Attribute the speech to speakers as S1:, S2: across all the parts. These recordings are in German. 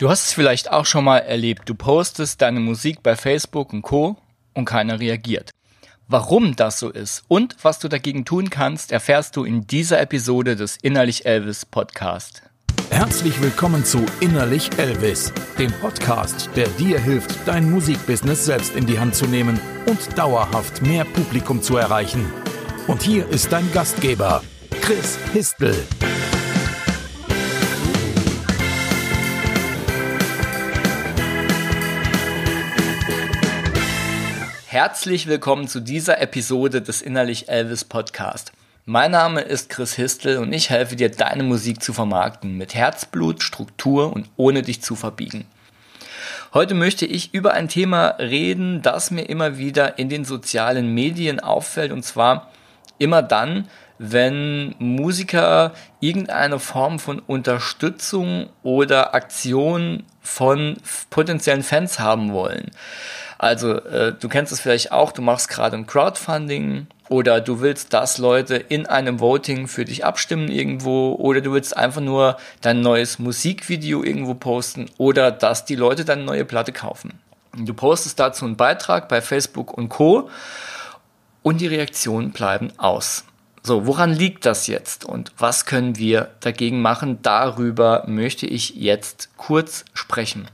S1: Du hast es vielleicht auch schon mal erlebt. Du postest deine Musik bei Facebook und Co. und keiner reagiert. Warum das so ist und was du dagegen tun kannst, erfährst du in dieser Episode des Innerlich Elvis Podcast.
S2: Herzlich willkommen zu Innerlich Elvis, dem Podcast, der dir hilft, dein Musikbusiness selbst in die Hand zu nehmen und dauerhaft mehr Publikum zu erreichen. Und hier ist dein Gastgeber, Chris Histel.
S1: Herzlich willkommen zu dieser Episode des Innerlich Elvis Podcast. Mein Name ist Chris Histel und ich helfe dir, deine Musik zu vermarkten mit Herzblut, Struktur und ohne dich zu verbiegen. Heute möchte ich über ein Thema reden, das mir immer wieder in den sozialen Medien auffällt und zwar immer dann, wenn Musiker irgendeine Form von Unterstützung oder Aktion von potenziellen Fans haben wollen. Also äh, du kennst es vielleicht auch, du machst gerade ein Crowdfunding oder du willst, dass Leute in einem Voting für dich abstimmen irgendwo oder du willst einfach nur dein neues Musikvideo irgendwo posten oder dass die Leute deine neue Platte kaufen. Du postest dazu einen Beitrag bei Facebook und Co. und die Reaktionen bleiben aus. So, woran liegt das jetzt und was können wir dagegen machen? Darüber möchte ich jetzt kurz sprechen.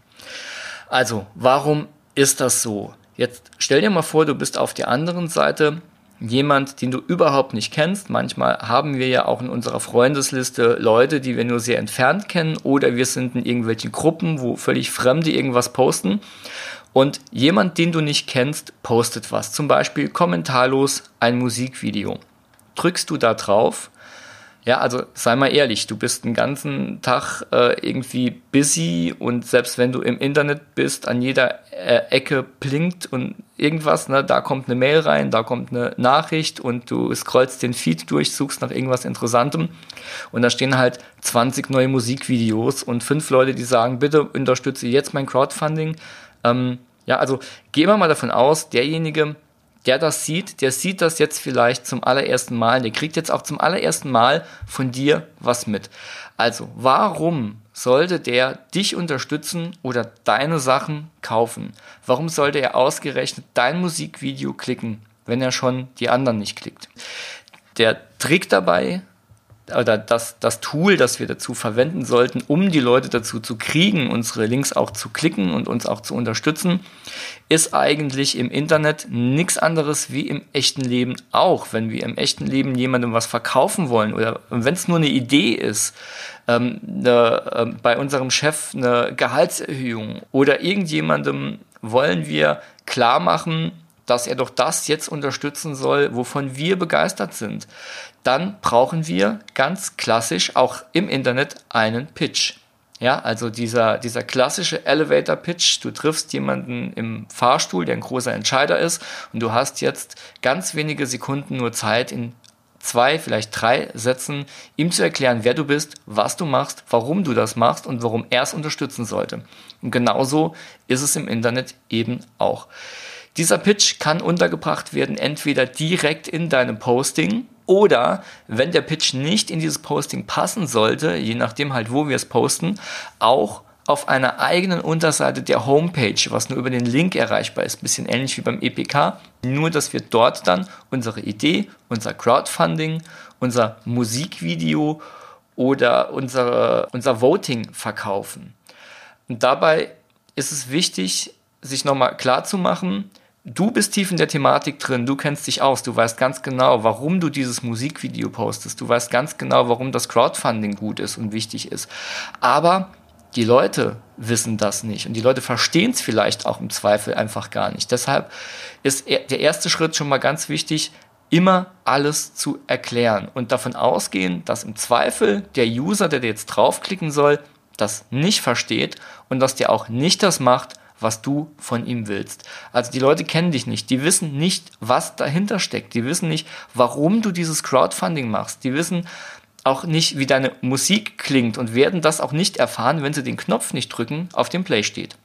S1: Also, warum ist das so? Jetzt stell dir mal vor, du bist auf der anderen Seite jemand, den du überhaupt nicht kennst. Manchmal haben wir ja auch in unserer Freundesliste Leute, die wir nur sehr entfernt kennen oder wir sind in irgendwelchen Gruppen, wo völlig Fremde irgendwas posten. Und jemand, den du nicht kennst, postet was. Zum Beispiel kommentarlos ein Musikvideo. Drückst du da drauf ja, also sei mal ehrlich, du bist den ganzen Tag äh, irgendwie busy und selbst wenn du im Internet bist, an jeder äh, Ecke blinkt und irgendwas, ne, da kommt eine Mail rein, da kommt eine Nachricht und du scrollst den Feed durch, suchst nach irgendwas Interessantem und da stehen halt 20 neue Musikvideos und fünf Leute, die sagen, bitte unterstütze jetzt mein Crowdfunding. Ähm, ja, also gehen wir mal davon aus, derjenige, der das sieht, der sieht das jetzt vielleicht zum allerersten Mal, der kriegt jetzt auch zum allerersten Mal von dir was mit. Also, warum sollte der dich unterstützen oder deine Sachen kaufen? Warum sollte er ausgerechnet dein Musikvideo klicken, wenn er schon die anderen nicht klickt? Der Trick dabei oder das, das Tool, das wir dazu verwenden sollten, um die Leute dazu zu kriegen, unsere Links auch zu klicken und uns auch zu unterstützen, ist eigentlich im Internet nichts anderes wie im echten Leben auch. Wenn wir im echten Leben jemandem was verkaufen wollen oder wenn es nur eine Idee ist, ähm, eine, äh, bei unserem Chef eine Gehaltserhöhung oder irgendjemandem wollen wir klar machen, dass er doch das jetzt unterstützen soll, wovon wir begeistert sind, dann brauchen wir ganz klassisch auch im Internet einen Pitch. Ja, also dieser, dieser klassische Elevator Pitch, du triffst jemanden im Fahrstuhl, der ein großer Entscheider ist und du hast jetzt ganz wenige Sekunden nur Zeit, in zwei, vielleicht drei Sätzen ihm zu erklären, wer du bist, was du machst, warum du das machst und warum er es unterstützen sollte. Und genauso ist es im Internet eben auch. Dieser Pitch kann untergebracht werden entweder direkt in deinem Posting oder wenn der Pitch nicht in dieses Posting passen sollte, je nachdem halt, wo wir es posten, auch auf einer eigenen Unterseite der Homepage, was nur über den Link erreichbar ist, bisschen ähnlich wie beim EPK, nur dass wir dort dann unsere Idee, unser Crowdfunding, unser Musikvideo oder unsere, unser Voting verkaufen. Und dabei ist es wichtig, sich nochmal klar zu machen, du bist tief in der Thematik drin, du kennst dich aus, du weißt ganz genau, warum du dieses Musikvideo postest, du weißt ganz genau, warum das Crowdfunding gut ist und wichtig ist. Aber die Leute wissen das nicht und die Leute verstehen es vielleicht auch im Zweifel einfach gar nicht. Deshalb ist der erste Schritt schon mal ganz wichtig, immer alles zu erklären und davon ausgehen, dass im Zweifel der User, der jetzt draufklicken soll, das nicht versteht und dass der auch nicht das macht, was du von ihm willst. Also die Leute kennen dich nicht, die wissen nicht, was dahinter steckt, die wissen nicht, warum du dieses Crowdfunding machst, die wissen auch nicht, wie deine Musik klingt und werden das auch nicht erfahren, wenn sie den Knopf nicht drücken, auf dem Play steht.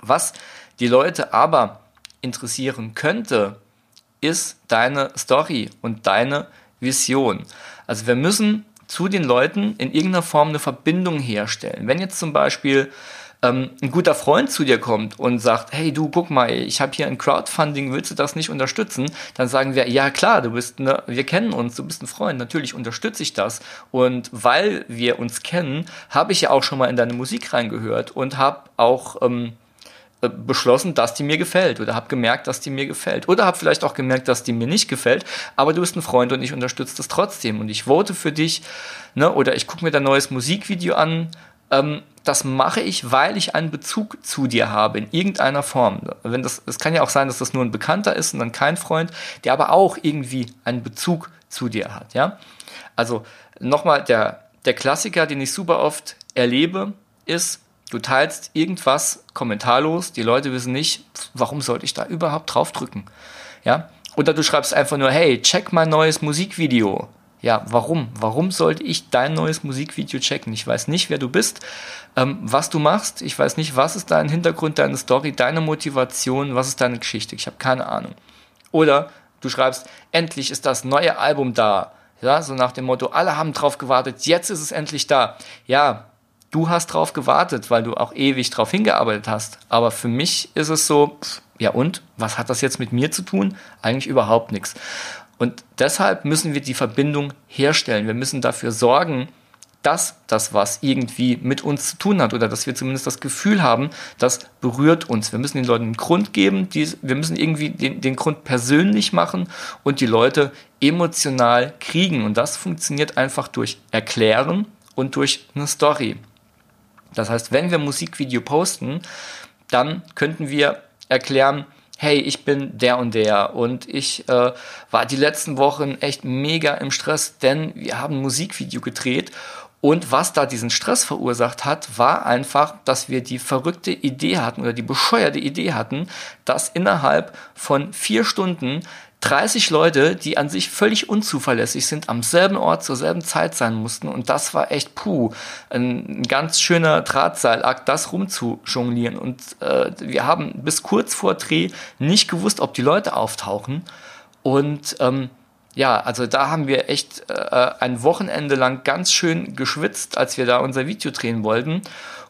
S1: Was die Leute aber interessieren könnte, ist deine Story und deine Vision. Also wir müssen zu den Leuten in irgendeiner Form eine Verbindung herstellen. Wenn jetzt zum Beispiel ähm, ein guter Freund zu dir kommt und sagt, hey du, guck mal, ich habe hier ein Crowdfunding, willst du das nicht unterstützen? Dann sagen wir, ja klar, du bist, ne, wir kennen uns, du bist ein Freund, natürlich unterstütze ich das. Und weil wir uns kennen, habe ich ja auch schon mal in deine Musik reingehört und habe auch ähm, äh, beschlossen, dass die mir gefällt oder habe gemerkt, dass die mir gefällt oder habe vielleicht auch gemerkt, dass die mir nicht gefällt, aber du bist ein Freund und ich unterstütze das trotzdem und ich vote für dich ne, oder ich gucke mir dein neues Musikvideo an ähm, das mache ich, weil ich einen Bezug zu dir habe, in irgendeiner Form. Wenn das, es kann ja auch sein, dass das nur ein Bekannter ist und dann kein Freund, der aber auch irgendwie einen Bezug zu dir hat, ja. Also, nochmal, der, der Klassiker, den ich super oft erlebe, ist, du teilst irgendwas kommentarlos, die Leute wissen nicht, warum sollte ich da überhaupt draufdrücken, ja. Oder du schreibst einfach nur, hey, check mein neues Musikvideo ja, warum? Warum sollte ich dein neues Musikvideo checken? Ich weiß nicht, wer du bist, ähm, was du machst. Ich weiß nicht, was ist dein Hintergrund, deine Story, deine Motivation, was ist deine Geschichte. Ich habe keine Ahnung. Oder du schreibst, endlich ist das neue Album da. Ja, so nach dem Motto, alle haben drauf gewartet, jetzt ist es endlich da. Ja, du hast drauf gewartet, weil du auch ewig drauf hingearbeitet hast. Aber für mich ist es so, ja und? Was hat das jetzt mit mir zu tun? Eigentlich überhaupt nichts. Und deshalb müssen wir die Verbindung herstellen. Wir müssen dafür sorgen, dass das was irgendwie mit uns zu tun hat oder dass wir zumindest das Gefühl haben, das berührt uns. Wir müssen den Leuten einen Grund geben, die, wir müssen irgendwie den, den Grund persönlich machen und die Leute emotional kriegen. Und das funktioniert einfach durch Erklären und durch eine Story. Das heißt, wenn wir Musikvideo posten, dann könnten wir erklären, hey, ich bin der und der. Und ich äh, war die letzten Wochen echt mega im Stress, denn wir haben ein Musikvideo gedreht und was da diesen Stress verursacht hat, war einfach, dass wir die verrückte Idee hatten oder die bescheuerte Idee hatten, dass innerhalb von vier Stunden 30 Leute, die an sich völlig unzuverlässig sind, am selben Ort zur selben Zeit sein mussten. Und das war echt puh, ein ganz schöner Drahtseilakt, das rumzujonglieren. Und äh, wir haben bis kurz vor Dreh nicht gewusst, ob die Leute auftauchen. Und ähm, ja, also da haben wir echt äh, ein Wochenende lang ganz schön geschwitzt, als wir da unser Video drehen wollten.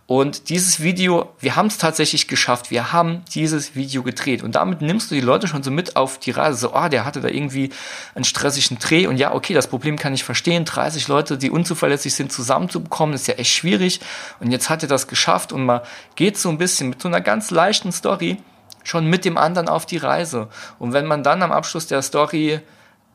S1: Und dieses Video, wir haben es tatsächlich geschafft. Wir haben dieses Video gedreht. Und damit nimmst du die Leute schon so mit auf die Reise. So, ah, der hatte da irgendwie einen stressigen Dreh. Und ja, okay, das Problem kann ich verstehen. 30 Leute, die unzuverlässig sind, zusammenzubekommen, ist ja echt schwierig. Und jetzt hat er das geschafft. Und man geht so ein bisschen mit so einer ganz leichten Story schon mit dem anderen auf die Reise. Und wenn man dann am Abschluss der Story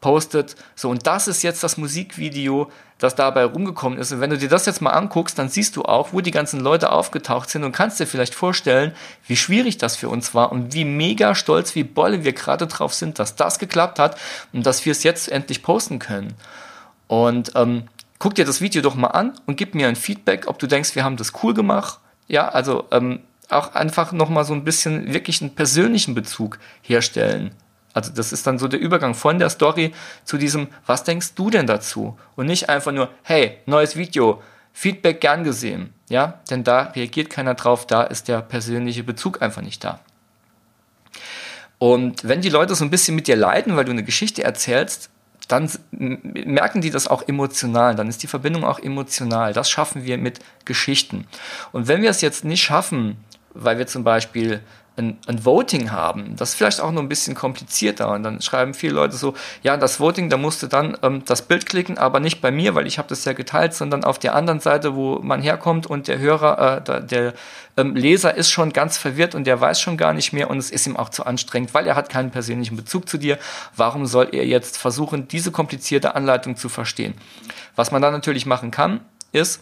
S1: postet, so, und das ist jetzt das Musikvideo, das dabei rumgekommen ist. Und wenn du dir das jetzt mal anguckst, dann siehst du auch, wo die ganzen Leute aufgetaucht sind und kannst dir vielleicht vorstellen, wie schwierig das für uns war und wie mega stolz, wie Bolle wir gerade drauf sind, dass das geklappt hat und dass wir es jetzt endlich posten können. Und ähm, guck dir das Video doch mal an und gib mir ein Feedback, ob du denkst, wir haben das cool gemacht. Ja, also ähm, auch einfach nochmal so ein bisschen wirklich einen persönlichen Bezug herstellen. Also das ist dann so der Übergang von der Story zu diesem, was denkst du denn dazu? Und nicht einfach nur, hey, neues Video, Feedback gern gesehen. Ja, denn da reagiert keiner drauf, da ist der persönliche Bezug einfach nicht da. Und wenn die Leute so ein bisschen mit dir leiden, weil du eine Geschichte erzählst, dann merken die das auch emotional, dann ist die Verbindung auch emotional. Das schaffen wir mit Geschichten. Und wenn wir es jetzt nicht schaffen, weil wir zum Beispiel ein, ein Voting haben. Das ist vielleicht auch noch ein bisschen komplizierter. Und dann schreiben viele Leute so, ja, das Voting, da musst du dann ähm, das Bild klicken, aber nicht bei mir, weil ich habe das ja geteilt, sondern auf der anderen Seite, wo man herkommt und der Hörer, äh, der, der ähm, Leser ist schon ganz verwirrt und der weiß schon gar nicht mehr und es ist ihm auch zu anstrengend, weil er hat keinen persönlichen Bezug zu dir. Warum soll er jetzt versuchen, diese komplizierte Anleitung zu verstehen? Was man dann natürlich machen kann, ist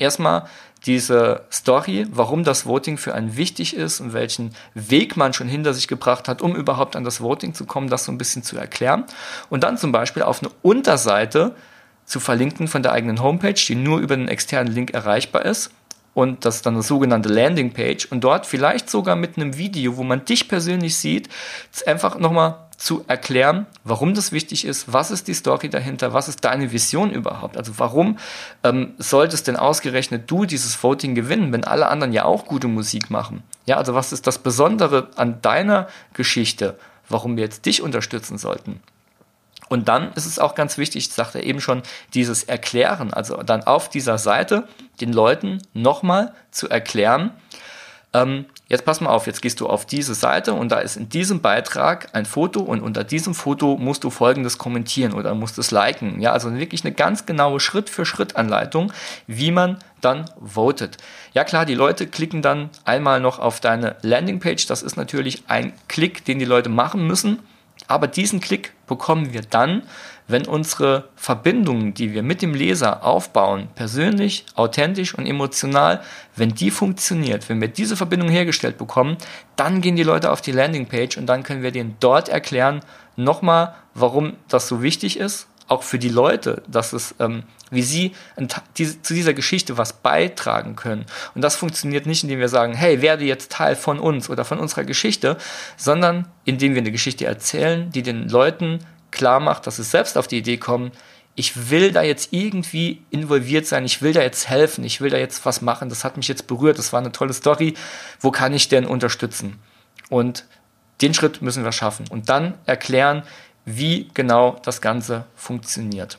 S1: erstmal diese Story, warum das Voting für einen wichtig ist und welchen Weg man schon hinter sich gebracht hat, um überhaupt an das Voting zu kommen, das so ein bisschen zu erklären. Und dann zum Beispiel auf eine Unterseite zu verlinken von der eigenen Homepage, die nur über einen externen Link erreichbar ist. Und das ist dann eine sogenannte Landingpage. Und dort vielleicht sogar mit einem Video, wo man dich persönlich sieht, einfach nochmal zu erklären, warum das wichtig ist, was ist die Story dahinter, was ist deine Vision überhaupt. Also warum ähm, solltest denn ausgerechnet du dieses Voting gewinnen, wenn alle anderen ja auch gute Musik machen? Ja, also was ist das Besondere an deiner Geschichte, warum wir jetzt dich unterstützen sollten? Und dann ist es auch ganz wichtig, ich sagte eben schon, dieses Erklären, also dann auf dieser Seite den Leuten nochmal zu erklären, ähm, jetzt pass mal auf, jetzt gehst du auf diese Seite und da ist in diesem Beitrag ein Foto und unter diesem Foto musst du folgendes kommentieren oder musst es liken. Ja, also wirklich eine ganz genaue Schritt-für-Schritt-Anleitung, wie man dann votet. Ja klar, die Leute klicken dann einmal noch auf deine Landingpage. Das ist natürlich ein Klick, den die Leute machen müssen. Aber diesen Klick bekommen wir dann, wenn unsere Verbindungen, die wir mit dem Leser aufbauen, persönlich, authentisch und emotional, wenn die funktioniert, wenn wir diese Verbindung hergestellt bekommen, dann gehen die Leute auf die Landingpage und dann können wir denen dort erklären, nochmal, warum das so wichtig ist, auch für die Leute, dass es, ähm, wie sie die, zu dieser Geschichte was beitragen können. Und das funktioniert nicht, indem wir sagen, hey, werde jetzt Teil von uns oder von unserer Geschichte, sondern indem wir eine Geschichte erzählen, die den Leuten klar macht, dass sie selbst auf die Idee kommen, ich will da jetzt irgendwie involviert sein, ich will da jetzt helfen, ich will da jetzt was machen, das hat mich jetzt berührt, das war eine tolle Story, wo kann ich denn unterstützen? Und den Schritt müssen wir schaffen und dann erklären, wie genau das Ganze funktioniert.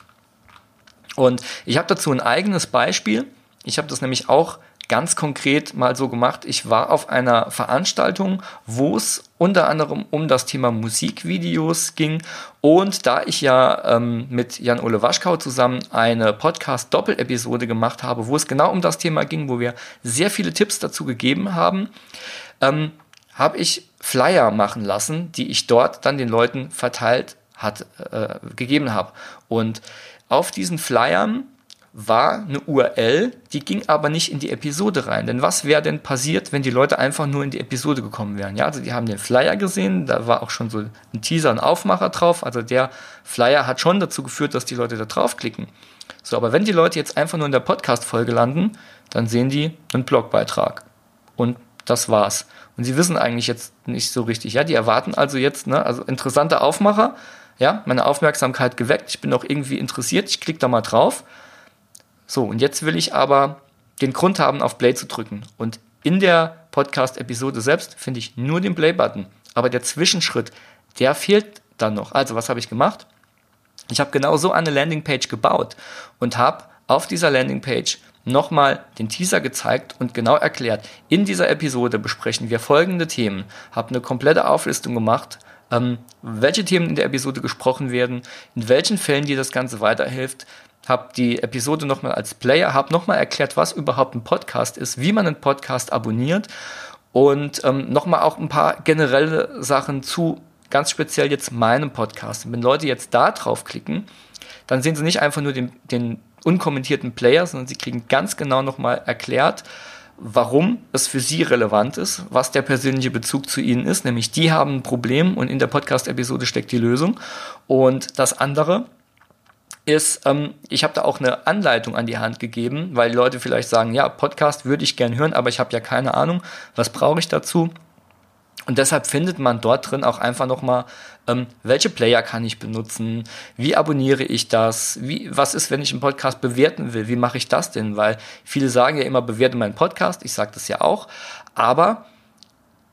S1: Und ich habe dazu ein eigenes Beispiel. Ich habe das nämlich auch ganz konkret mal so gemacht. Ich war auf einer Veranstaltung, wo es unter anderem um das Thema Musikvideos ging. Und da ich ja ähm, mit Jan-Ole Waschkau zusammen eine Podcast-Doppel-Episode gemacht habe, wo es genau um das Thema ging, wo wir sehr viele Tipps dazu gegeben haben, ähm, habe ich Flyer machen lassen, die ich dort dann den Leuten verteilt hat, äh, gegeben habe. Und auf diesen Flyern war eine URL, die ging aber nicht in die Episode rein. Denn was wäre denn passiert, wenn die Leute einfach nur in die Episode gekommen wären? Ja, also die haben den Flyer gesehen, da war auch schon so ein Teaser, ein Aufmacher drauf. Also der Flyer hat schon dazu geführt, dass die Leute da draufklicken. So, aber wenn die Leute jetzt einfach nur in der Podcast-Folge landen, dann sehen die einen Blogbeitrag. Und das war's. Und sie wissen eigentlich jetzt nicht so richtig. Ja, die erwarten also jetzt, ne, also interessanter Aufmacher, ja, meine Aufmerksamkeit geweckt, ich bin auch irgendwie interessiert, ich klicke da mal drauf. So, und jetzt will ich aber den Grund haben, auf Play zu drücken. Und in der Podcast-Episode selbst finde ich nur den Play-Button. Aber der Zwischenschritt, der fehlt dann noch. Also, was habe ich gemacht? Ich habe genau so eine Landingpage gebaut und habe auf dieser Landingpage nochmal den Teaser gezeigt und genau erklärt. In dieser Episode besprechen wir folgende Themen. Habe eine komplette Auflistung gemacht, ähm, welche Themen in der Episode gesprochen werden, in welchen Fällen dir das Ganze weiterhilft. Habe die Episode nochmal als Player, habe nochmal erklärt, was überhaupt ein Podcast ist, wie man einen Podcast abonniert und ähm, nochmal auch ein paar generelle Sachen zu ganz speziell jetzt meinem Podcast. Wenn Leute jetzt da draufklicken, dann sehen sie nicht einfach nur den, den unkommentierten Player, sondern sie kriegen ganz genau nochmal erklärt, warum es für sie relevant ist, was der persönliche Bezug zu ihnen ist, nämlich die haben ein Problem und in der Podcast-Episode steckt die Lösung. Und das andere ist, ähm, ich habe da auch eine Anleitung an die Hand gegeben, weil die Leute vielleicht sagen, ja, Podcast würde ich gern hören, aber ich habe ja keine Ahnung, was brauche ich dazu? Und deshalb findet man dort drin auch einfach nochmal, ähm, welche Player kann ich benutzen, wie abonniere ich das, wie, was ist, wenn ich einen Podcast bewerten will, wie mache ich das denn? Weil viele sagen ja immer, bewerte meinen Podcast, ich sage das ja auch, aber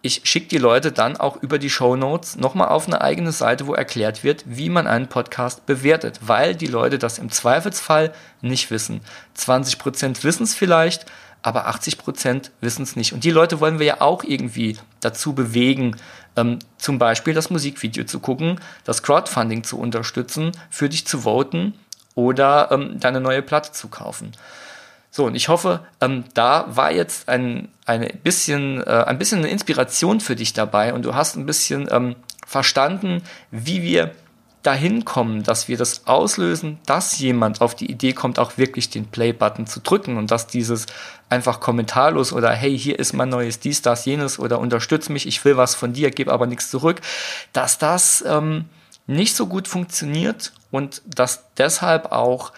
S1: ich schicke die Leute dann auch über die Show Notes nochmal auf eine eigene Seite, wo erklärt wird, wie man einen Podcast bewertet, weil die Leute das im Zweifelsfall nicht wissen. 20% wissen es vielleicht, aber 80 Prozent wissen es nicht. Und die Leute wollen wir ja auch irgendwie dazu bewegen, ähm, zum Beispiel das Musikvideo zu gucken, das Crowdfunding zu unterstützen, für dich zu voten oder ähm, deine neue Platte zu kaufen. So, und ich hoffe, ähm, da war jetzt ein, eine bisschen, äh, ein bisschen eine Inspiration für dich dabei und du hast ein bisschen ähm, verstanden, wie wir dahin kommen, dass wir das auslösen, dass jemand auf die Idee kommt, auch wirklich den Play-Button zu drücken und dass dieses einfach kommentarlos oder hey, hier ist mein neues dies, das, jenes oder unterstütz mich, ich will was von dir, gebe aber nichts zurück, dass das ähm, nicht so gut funktioniert und dass deshalb auch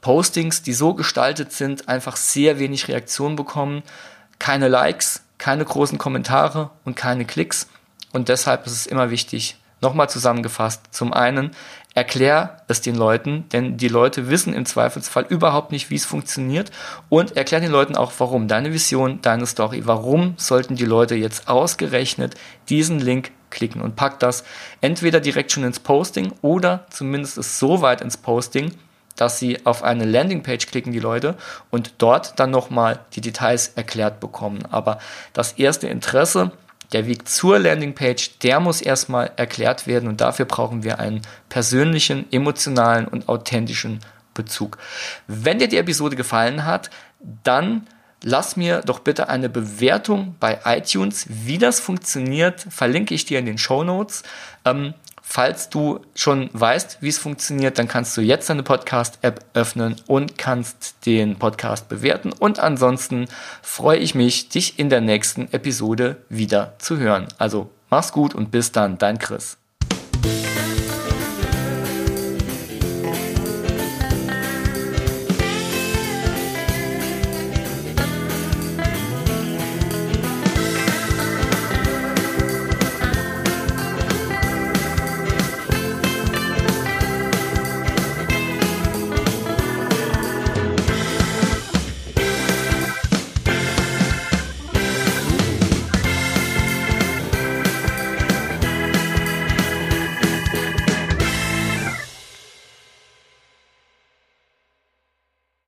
S1: Postings, die so gestaltet sind, einfach sehr wenig Reaktion bekommen, keine Likes, keine großen Kommentare und keine Klicks. Und deshalb ist es immer wichtig, Nochmal zusammengefasst. Zum einen, erklär es den Leuten, denn die Leute wissen im Zweifelsfall überhaupt nicht, wie es funktioniert und erklär den Leuten auch, warum. Deine Vision, deine Story. Warum sollten die Leute jetzt ausgerechnet diesen Link klicken und pack das entweder direkt schon ins Posting oder zumindest so weit ins Posting, dass sie auf eine Landingpage klicken, die Leute, und dort dann nochmal die Details erklärt bekommen. Aber das erste Interesse, der Weg zur Landingpage, der muss erstmal erklärt werden und dafür brauchen wir einen persönlichen, emotionalen und authentischen Bezug. Wenn dir die Episode gefallen hat, dann lass mir doch bitte eine Bewertung bei iTunes. Wie das funktioniert, verlinke ich dir in den Show Notes. Ähm, falls du schon weißt, wie es funktioniert, dann kannst du jetzt deine Podcast-App öffnen und kannst den Podcast bewerten. Und ansonsten freue ich mich, dich in der nächsten Episode wieder zu hören. Also mach's gut und bis dann, dein Chris.